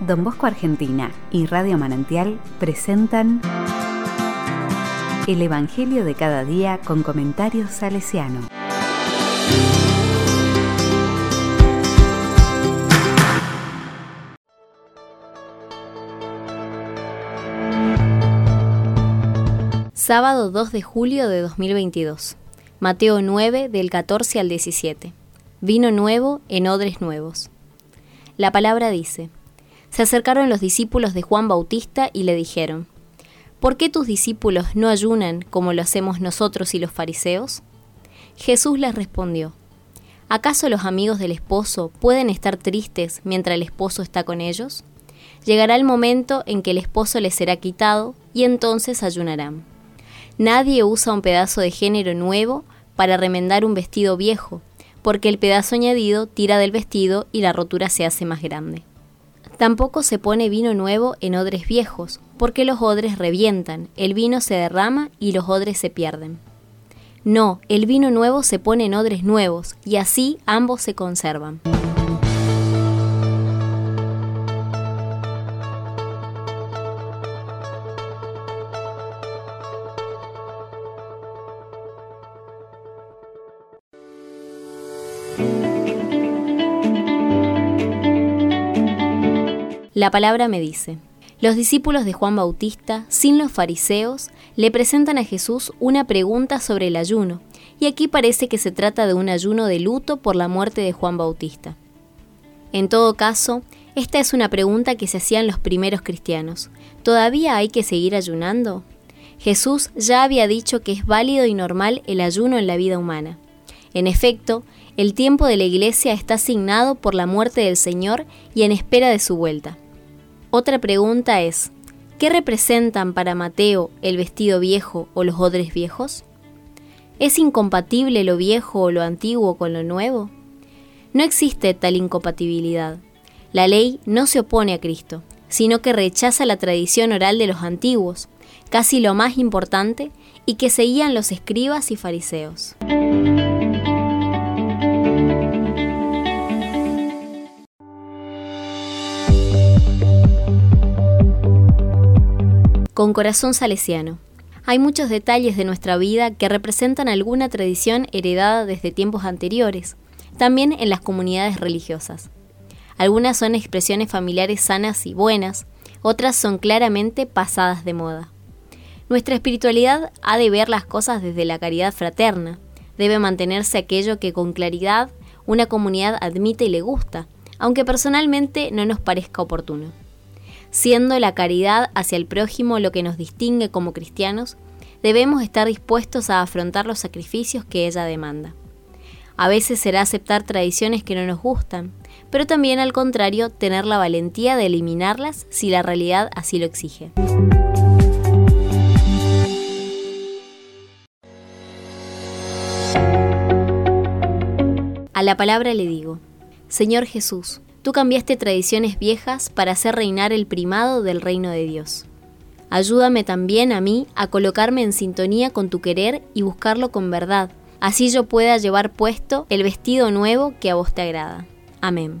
Don Bosco Argentina y Radio Manantial presentan El Evangelio de cada día con comentarios salesiano. Sábado 2 de julio de 2022. Mateo 9 del 14 al 17. Vino nuevo en odres nuevos. La palabra dice, se acercaron los discípulos de Juan Bautista y le dijeron, ¿por qué tus discípulos no ayunan como lo hacemos nosotros y los fariseos? Jesús les respondió, ¿acaso los amigos del esposo pueden estar tristes mientras el esposo está con ellos? Llegará el momento en que el esposo les será quitado y entonces ayunarán. Nadie usa un pedazo de género nuevo para remendar un vestido viejo, porque el pedazo añadido tira del vestido y la rotura se hace más grande. Tampoco se pone vino nuevo en odres viejos, porque los odres revientan, el vino se derrama y los odres se pierden. No, el vino nuevo se pone en odres nuevos, y así ambos se conservan. La palabra me dice, los discípulos de Juan Bautista, sin los fariseos, le presentan a Jesús una pregunta sobre el ayuno, y aquí parece que se trata de un ayuno de luto por la muerte de Juan Bautista. En todo caso, esta es una pregunta que se hacían los primeros cristianos. ¿Todavía hay que seguir ayunando? Jesús ya había dicho que es válido y normal el ayuno en la vida humana. En efecto, el tiempo de la iglesia está asignado por la muerte del Señor y en espera de su vuelta. Otra pregunta es, ¿qué representan para Mateo el vestido viejo o los odres viejos? ¿Es incompatible lo viejo o lo antiguo con lo nuevo? No existe tal incompatibilidad. La ley no se opone a Cristo, sino que rechaza la tradición oral de los antiguos, casi lo más importante, y que seguían los escribas y fariseos. Con corazón salesiano. Hay muchos detalles de nuestra vida que representan alguna tradición heredada desde tiempos anteriores, también en las comunidades religiosas. Algunas son expresiones familiares sanas y buenas, otras son claramente pasadas de moda. Nuestra espiritualidad ha de ver las cosas desde la caridad fraterna, debe mantenerse aquello que con claridad una comunidad admite y le gusta, aunque personalmente no nos parezca oportuno siendo la caridad hacia el prójimo lo que nos distingue como cristianos, debemos estar dispuestos a afrontar los sacrificios que ella demanda. A veces será aceptar tradiciones que no nos gustan, pero también al contrario tener la valentía de eliminarlas si la realidad así lo exige. A la palabra le digo, Señor Jesús, Tú cambiaste tradiciones viejas para hacer reinar el primado del reino de Dios. Ayúdame también a mí a colocarme en sintonía con tu querer y buscarlo con verdad, así yo pueda llevar puesto el vestido nuevo que a vos te agrada. Amén.